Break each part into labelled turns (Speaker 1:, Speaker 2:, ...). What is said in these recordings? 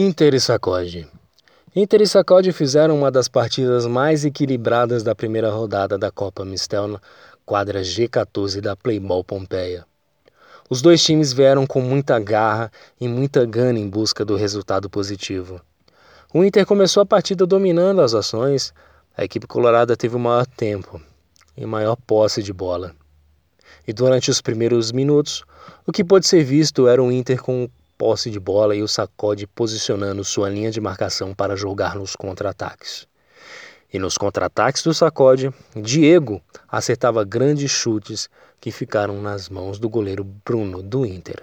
Speaker 1: Inter e Sacode. Inter e Sacode fizeram uma das partidas mais equilibradas da primeira rodada da Copa Mistel na quadra G14 da Playball Pompeia. Os dois times vieram com muita garra e muita gana em busca do resultado positivo. O Inter começou a partida dominando as ações, a equipe colorada teve o maior tempo e maior posse de bola. E durante os primeiros minutos, o que pôde ser visto era o Inter com posse de bola e o sacode posicionando sua linha de marcação para jogar nos contra-ataques. E nos contra-ataques do sacode, Diego acertava grandes chutes que ficaram nas mãos do goleiro Bruno do Inter.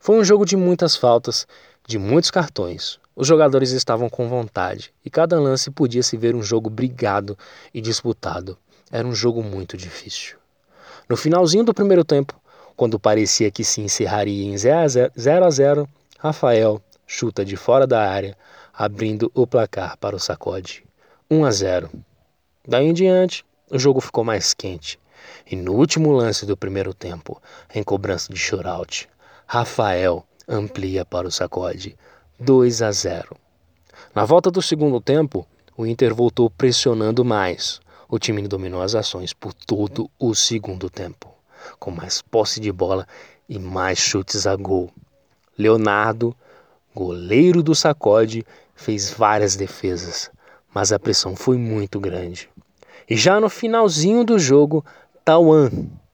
Speaker 1: Foi um jogo de muitas faltas, de muitos cartões. Os jogadores estavam com vontade e cada lance podia se ver um jogo brigado e disputado. Era um jogo muito difícil. No finalzinho do primeiro tempo, quando parecia que se encerraria em 0 a 0, Rafael chuta de fora da área, abrindo o placar para o sacode. 1 a 0. Daí em diante, o jogo ficou mais quente. E no último lance do primeiro tempo, em cobrança de shootout, Rafael amplia para o sacode 2 a 0. Na volta do segundo tempo, o Inter voltou pressionando mais. O time dominou as ações por todo o segundo tempo com mais posse de bola e mais chutes a gol. Leonardo, goleiro do sacode, fez várias defesas, mas a pressão foi muito grande. E já no finalzinho do jogo, Tawan,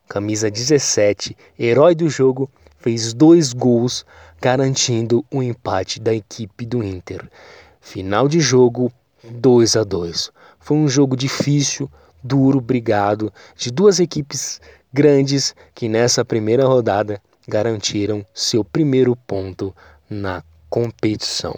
Speaker 1: camisa 17, herói do jogo, fez dois gols, garantindo o empate da equipe do Inter. Final de jogo 2 a 2. Foi um jogo difícil, duro, brigado, de duas equipes grandes que nessa primeira rodada garantiram seu primeiro ponto na competição.